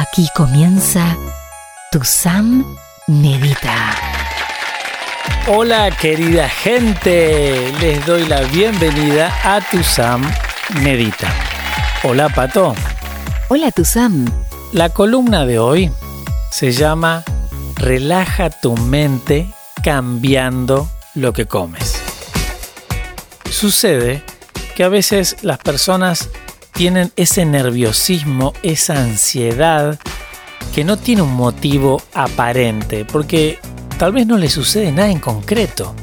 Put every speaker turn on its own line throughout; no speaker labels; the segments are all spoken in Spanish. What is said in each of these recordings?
Aquí comienza Tu Sam Medita.
Hola querida gente, les doy la bienvenida a Tu Sam Medita. Hola Pato.
Hola Tu Sam.
La columna de hoy se llama Relaja tu mente cambiando lo que comes. Sucede que a veces las personas tienen ese nerviosismo, esa ansiedad que no tiene un motivo aparente, porque tal vez no les sucede nada en concreto,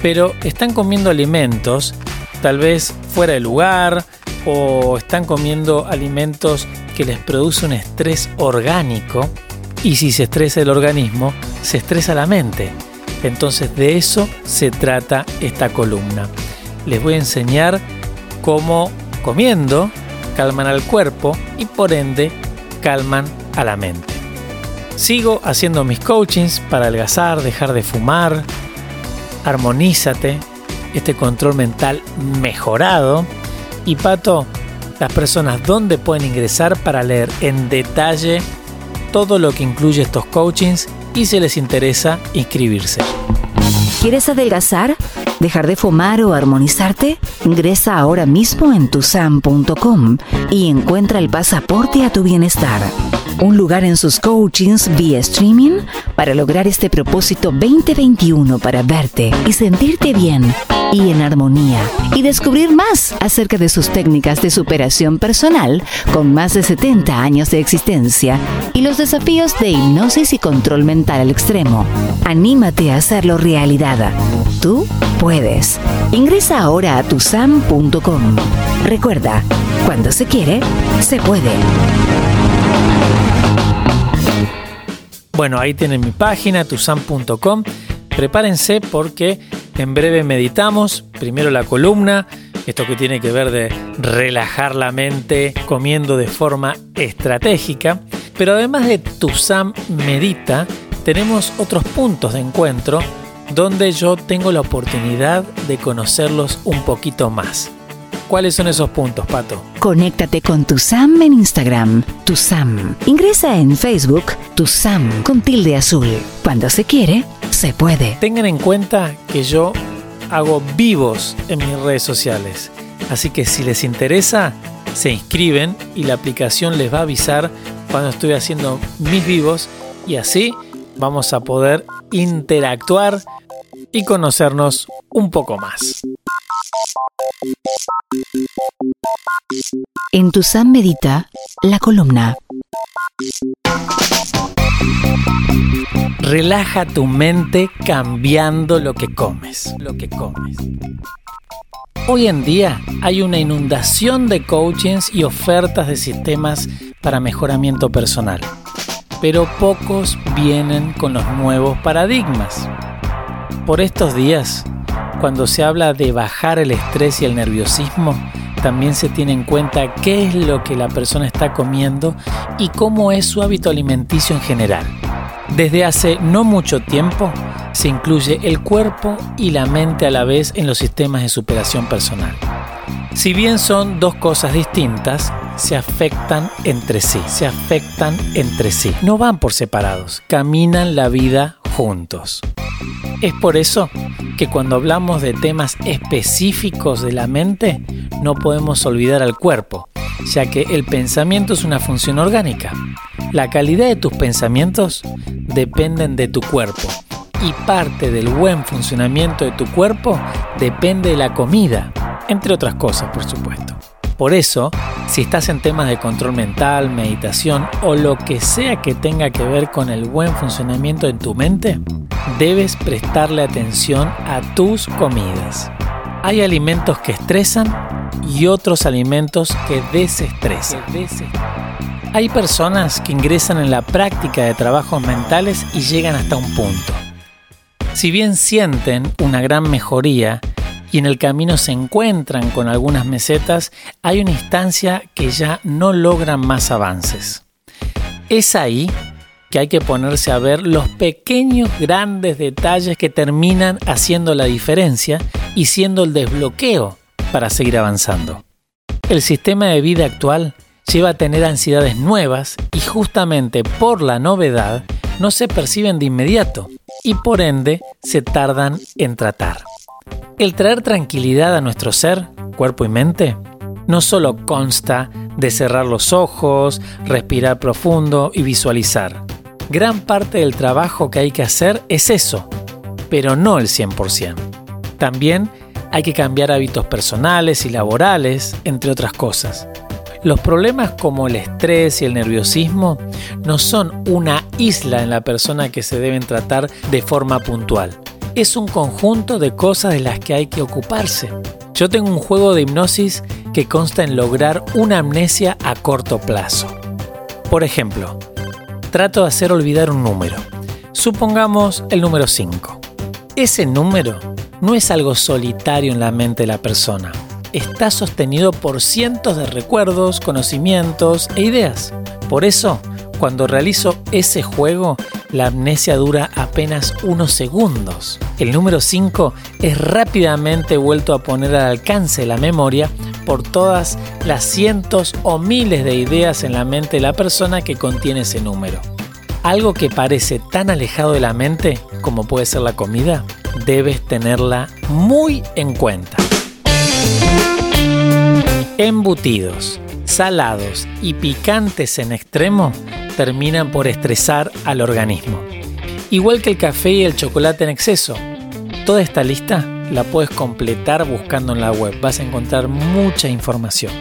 pero están comiendo alimentos tal vez fuera de lugar o están comiendo alimentos que les produce un estrés orgánico y si se estresa el organismo, se estresa la mente. Entonces de eso se trata esta columna. Les voy a enseñar cómo comiendo calman al cuerpo y por ende calman a la mente. Sigo haciendo mis coachings para adelgazar, dejar de fumar, armonízate, este control mental mejorado. Y Pato, las personas dónde pueden ingresar para leer en detalle todo lo que incluye estos coachings y si les interesa inscribirse.
¿Quieres adelgazar? ¿Dejar de fumar o armonizarte? Ingresa ahora mismo en tusam.com y encuentra el pasaporte a tu bienestar. Un lugar en sus coachings vía streaming para lograr este propósito 2021 para verte y sentirte bien y en armonía y descubrir más acerca de sus técnicas de superación personal con más de 70 años de existencia y los desafíos de hipnosis y control mental al extremo. Anímate a hacerlo realidad. Tú puedes. Ingresa ahora a tusam.com. Recuerda, cuando se quiere, se puede.
Bueno, ahí tienen mi página, tusam.com. Prepárense porque en breve meditamos. Primero la columna, esto que tiene que ver de relajar la mente comiendo de forma estratégica. Pero además de Tusam Medita, tenemos otros puntos de encuentro donde yo tengo la oportunidad de conocerlos un poquito más. ¿Cuáles son esos puntos, Pato?
Conéctate con tu Sam en Instagram, tu Sam. Ingresa en Facebook, tu Sam con tilde azul. Cuando se quiere, se puede.
Tengan en cuenta que yo hago vivos en mis redes sociales. Así que si les interesa, se inscriben y la aplicación les va a avisar cuando estoy haciendo mis vivos y así vamos a poder interactuar y conocernos un poco más.
En tu Sam Medita, la columna.
Relaja tu mente cambiando lo que comes. Lo que comes. Hoy en día hay una inundación de coachings y ofertas de sistemas para mejoramiento personal, pero pocos vienen con los nuevos paradigmas. Por estos días, cuando se habla de bajar el estrés y el nerviosismo, también se tiene en cuenta qué es lo que la persona está comiendo y cómo es su hábito alimenticio en general. Desde hace no mucho tiempo se incluye el cuerpo y la mente a la vez en los sistemas de superación personal. Si bien son dos cosas distintas, se afectan entre sí, se afectan entre sí. No van por separados, caminan la vida juntos. Es por eso que cuando hablamos de temas específicos de la mente, no podemos olvidar al cuerpo, ya que el pensamiento es una función orgánica. La calidad de tus pensamientos dependen de tu cuerpo y parte del buen funcionamiento de tu cuerpo depende de la comida, entre otras cosas, por supuesto. Por eso, si estás en temas de control mental, meditación o lo que sea que tenga que ver con el buen funcionamiento de tu mente, debes prestarle atención a tus comidas. Hay alimentos que estresan y otros alimentos que desestresan. Hay personas que ingresan en la práctica de trabajos mentales y llegan hasta un punto. Si bien sienten una gran mejoría y en el camino se encuentran con algunas mesetas, hay una instancia que ya no logran más avances. Es ahí que hay que ponerse a ver los pequeños grandes detalles que terminan haciendo la diferencia y siendo el desbloqueo para seguir avanzando. El sistema de vida actual lleva a tener ansiedades nuevas y justamente por la novedad no se perciben de inmediato y por ende se tardan en tratar. El traer tranquilidad a nuestro ser, cuerpo y mente, no solo consta de cerrar los ojos, respirar profundo y visualizar. Gran parte del trabajo que hay que hacer es eso, pero no el 100%. También hay que cambiar hábitos personales y laborales, entre otras cosas. Los problemas como el estrés y el nerviosismo no son una isla en la persona que se deben tratar de forma puntual. Es un conjunto de cosas de las que hay que ocuparse. Yo tengo un juego de hipnosis que consta en lograr una amnesia a corto plazo. Por ejemplo, trato de hacer olvidar un número. Supongamos el número 5. Ese número no es algo solitario en la mente de la persona. Está sostenido por cientos de recuerdos, conocimientos e ideas. Por eso, cuando realizo ese juego, la amnesia dura apenas unos segundos. El número 5 es rápidamente vuelto a poner al alcance de la memoria por todas las cientos o miles de ideas en la mente de la persona que contiene ese número. Algo que parece tan alejado de la mente como puede ser la comida, debes tenerla muy en cuenta. Embutidos, salados y picantes en extremo terminan por estresar al organismo. Igual que el café y el chocolate en exceso. Toda esta lista la puedes completar buscando en la web. Vas a encontrar mucha información.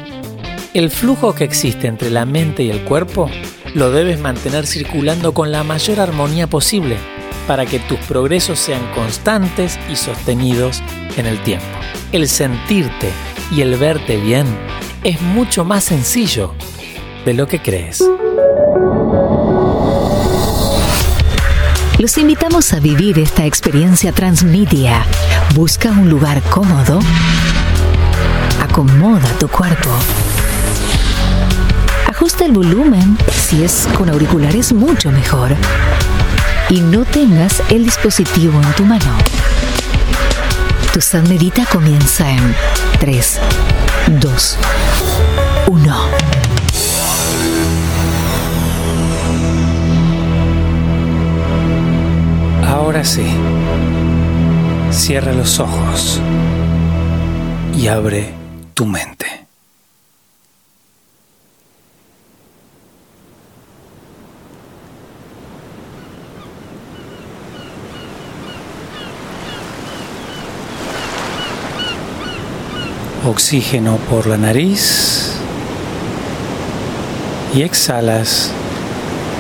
El flujo que existe entre la mente y el cuerpo lo debes mantener circulando con la mayor armonía posible para que tus progresos sean constantes y sostenidos en el tiempo. El sentirte y el verte bien es mucho más sencillo de lo que crees.
Los invitamos a vivir esta experiencia transmedia. Busca un lugar cómodo. Acomoda tu cuerpo. Ajusta el volumen. Si es con auriculares, mucho mejor. Y no tengas el dispositivo en tu mano. Tu Medita comienza en 3, 2, 1.
Ahora sí, cierra los ojos y abre tu mente. Oxígeno por la nariz y exhalas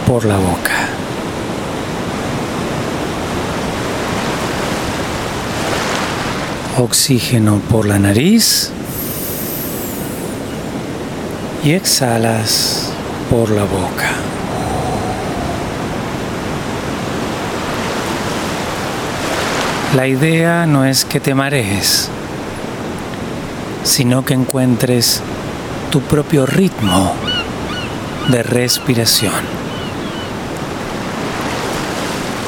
por la boca. Oxígeno por la nariz y exhalas por la boca. La idea no es que te marees, sino que encuentres tu propio ritmo de respiración.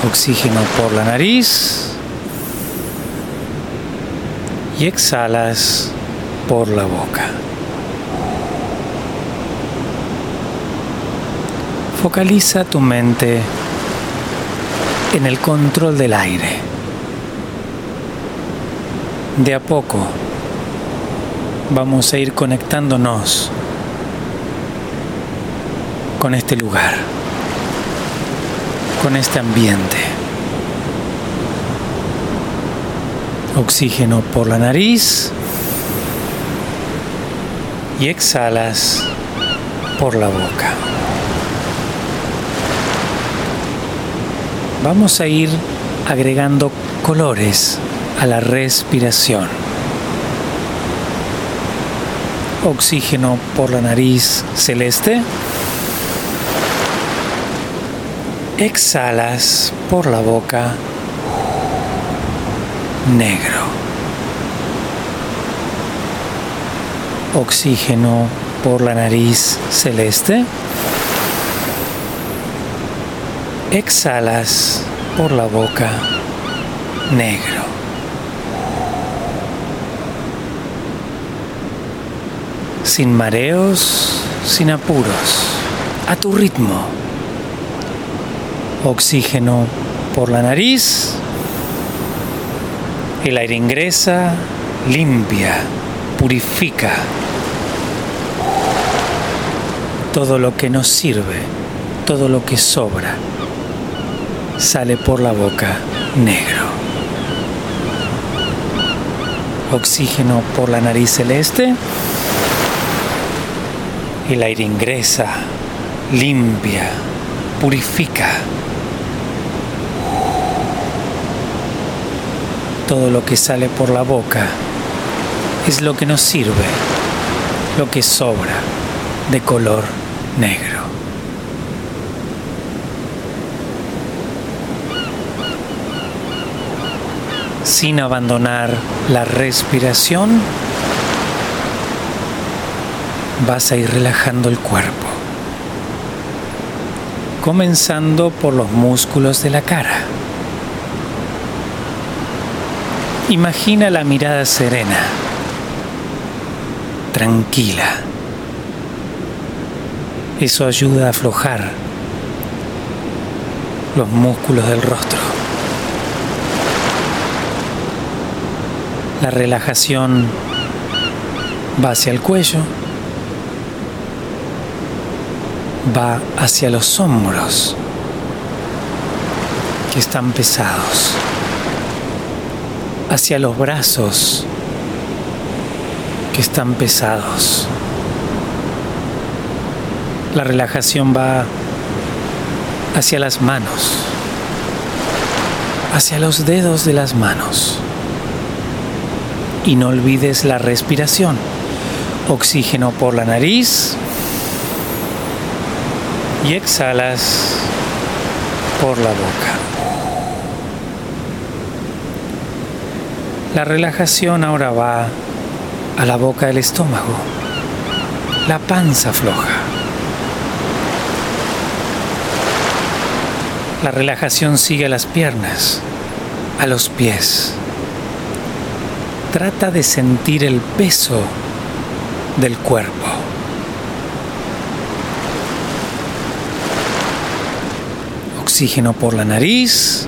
Oxígeno por la nariz y exhalas por la boca. Focaliza tu mente en el control del aire. De a poco vamos a ir conectándonos con este lugar, con este ambiente. Oxígeno por la nariz y exhalas por la boca. Vamos a ir agregando colores a la respiración. Oxígeno por la nariz celeste. Exhalas por la boca negro. Oxígeno por la nariz celeste. Exhalas por la boca negro. Sin mareos, sin apuros, a tu ritmo. Oxígeno por la nariz. El aire ingresa, limpia, purifica todo lo que nos sirve, todo lo que sobra, sale por la boca negro. Oxígeno por la nariz celeste. El aire ingresa, limpia, purifica. Todo lo que sale por la boca es lo que nos sirve, lo que sobra de color negro. Sin abandonar la respiración, vas a ir relajando el cuerpo, comenzando por los músculos de la cara. Imagina la mirada serena, tranquila. Eso ayuda a aflojar los músculos del rostro. La relajación va hacia el cuello, va hacia los hombros que están pesados, hacia los brazos que están pesados. La relajación va hacia las manos, hacia los dedos de las manos. Y no olvides la respiración. Oxígeno por la nariz y exhalas por la boca. La relajación ahora va a la boca del estómago, la panza floja. La relajación sigue a las piernas, a los pies. Trata de sentir el peso del cuerpo. Oxígeno por la nariz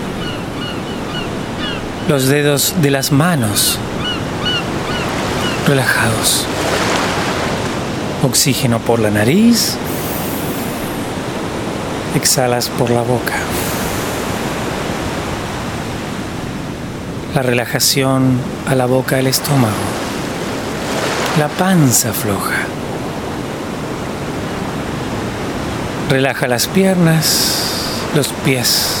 Los dedos de las manos relajados. Oxígeno por la nariz. Exhalas por la boca. La relajación a la boca del estómago. La panza floja. Relaja las piernas, los pies.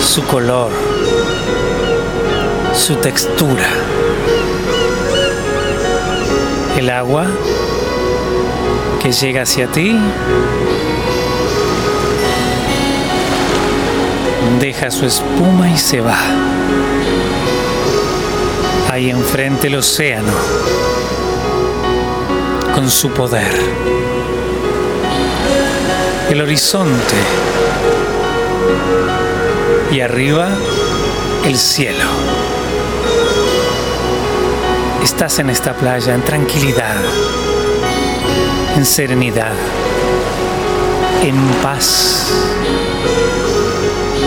su color, su textura. El agua que llega hacia ti deja su espuma y se va. Ahí enfrente el océano, con su poder. El horizonte. Y arriba el cielo. Estás en esta playa en tranquilidad, en serenidad, en paz,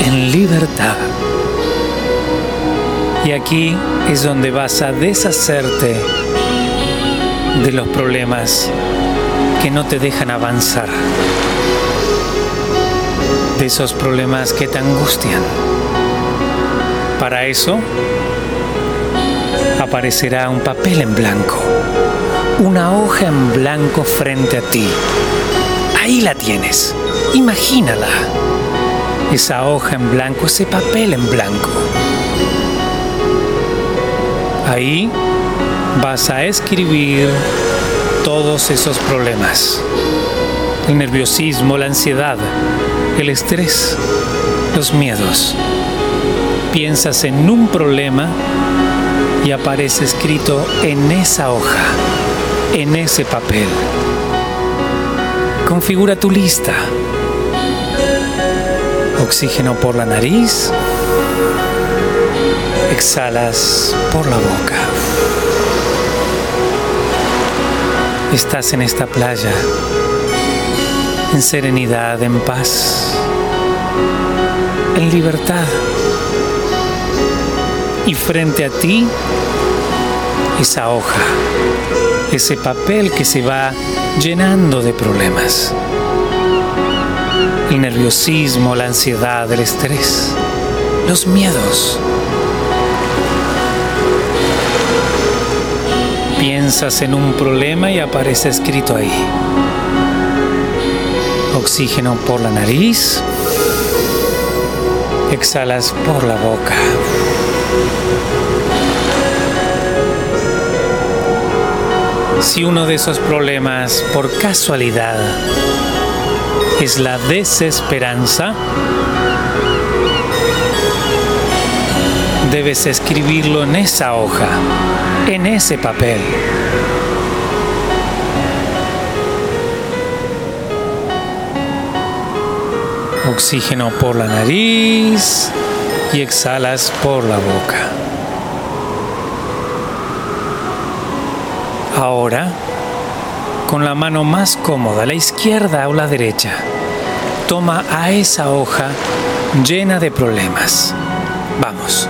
en libertad. Y aquí es donde vas a deshacerte de los problemas que no te dejan avanzar, esos problemas que te angustian. Para eso aparecerá un papel en blanco, una hoja en blanco frente a ti. Ahí la tienes, imagínala. Esa hoja en blanco, ese papel en blanco. Ahí vas a escribir todos esos problemas. El nerviosismo, la ansiedad, el estrés, los miedos. Piensas en un problema y aparece escrito en esa hoja, en ese papel. Configura tu lista. Oxígeno por la nariz. Exhalas por la boca. Estás en esta playa, en serenidad, en paz, en libertad y frente a ti esa hoja, ese papel que se va llenando de problemas. El nerviosismo, la ansiedad, el estrés, los miedos. Piensas en un problema y aparece escrito ahí. Oxígeno por la nariz. Exhalas por la boca. Si uno de esos problemas, por casualidad, es la desesperanza, debes escribirlo en esa hoja, en ese papel. Oxígeno por la nariz y exhalas por la boca. Ahora, con la mano más cómoda, la izquierda o la derecha, toma a esa hoja llena de problemas. Vamos.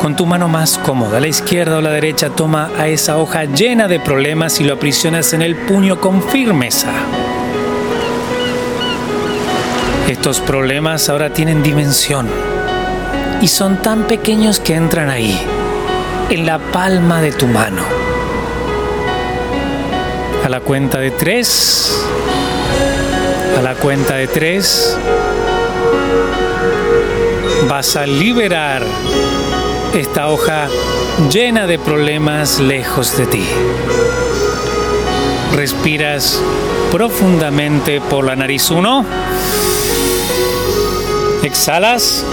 Con tu mano más cómoda, la izquierda o la derecha, toma a esa hoja llena de problemas y lo aprisionas en el puño con firmeza. Estos problemas ahora tienen dimensión y son tan pequeños que entran ahí, en la palma de tu mano. A la cuenta de tres, a la cuenta de tres, vas a liberar esta hoja llena de problemas lejos de ti. Respiras profundamente por la nariz uno. Exhalas.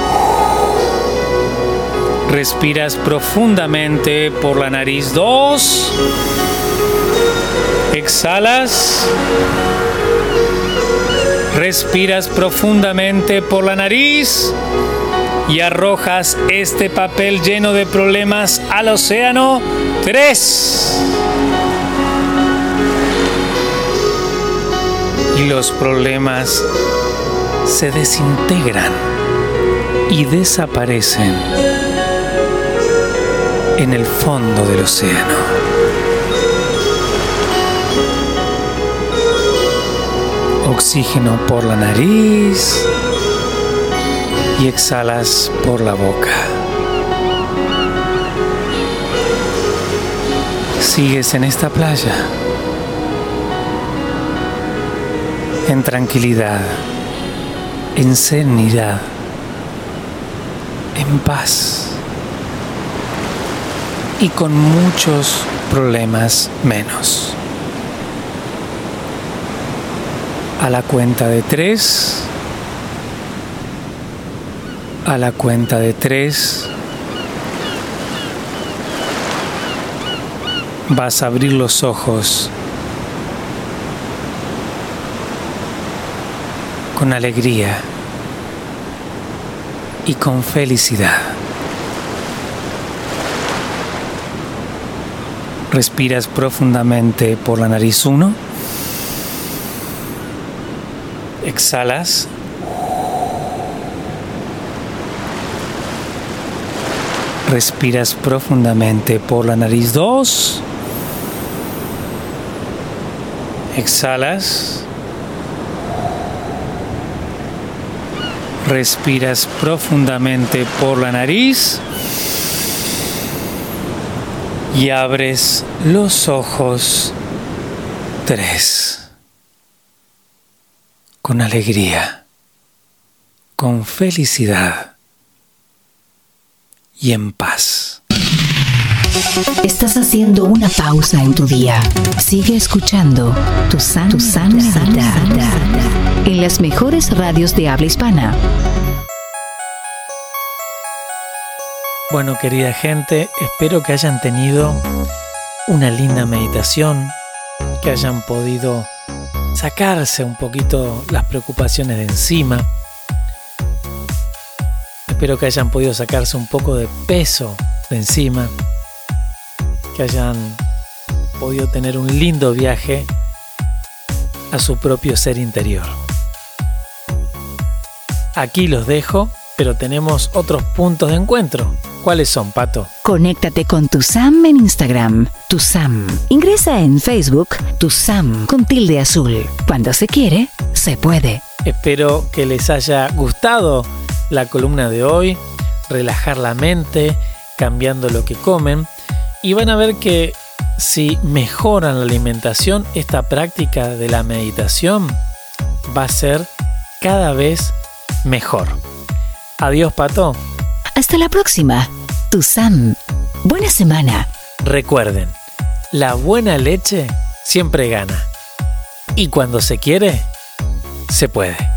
Respiras profundamente por la nariz dos. Exhalas. Respiras profundamente por la nariz y arrojas este papel lleno de problemas al océano. Tres. Y y los problemas se desintegran y desaparecen en el fondo del océano. Oxígeno por la nariz y exhalas por la boca. Sigues en esta playa en tranquilidad, en serenidad, en paz y con muchos problemas menos. A la cuenta de tres, a la cuenta de tres, vas a abrir los ojos con alegría y con felicidad. Respiras profundamente por la nariz 1. Exhalas. Respiras profundamente por la nariz 2. Exhalas. Respiras profundamente por la nariz y abres los ojos tres con alegría, con felicidad y en paz.
Estás haciendo una pausa en tu día. Sigue escuchando tu san, tu san, en las mejores radios de habla hispana.
Bueno, querida gente, espero que hayan tenido una linda meditación, que hayan podido sacarse un poquito las preocupaciones de encima. Espero que hayan podido sacarse un poco de peso de encima, que hayan podido tener un lindo viaje a su propio ser interior. Aquí los dejo, pero tenemos otros puntos de encuentro. ¿Cuáles son, Pato?
Conéctate con tu Sam en Instagram, tu Sam. Ingresa en Facebook, tu Sam con tilde azul. Cuando se quiere, se puede.
Espero que les haya gustado la columna de hoy, relajar la mente, cambiando lo que comen. Y van a ver que si mejoran la alimentación, esta práctica de la meditación va a ser cada vez mejor. Adiós, Pato.
Hasta la próxima. Tu Sam. Buena semana.
Recuerden, la buena leche siempre gana. Y cuando se quiere, se puede.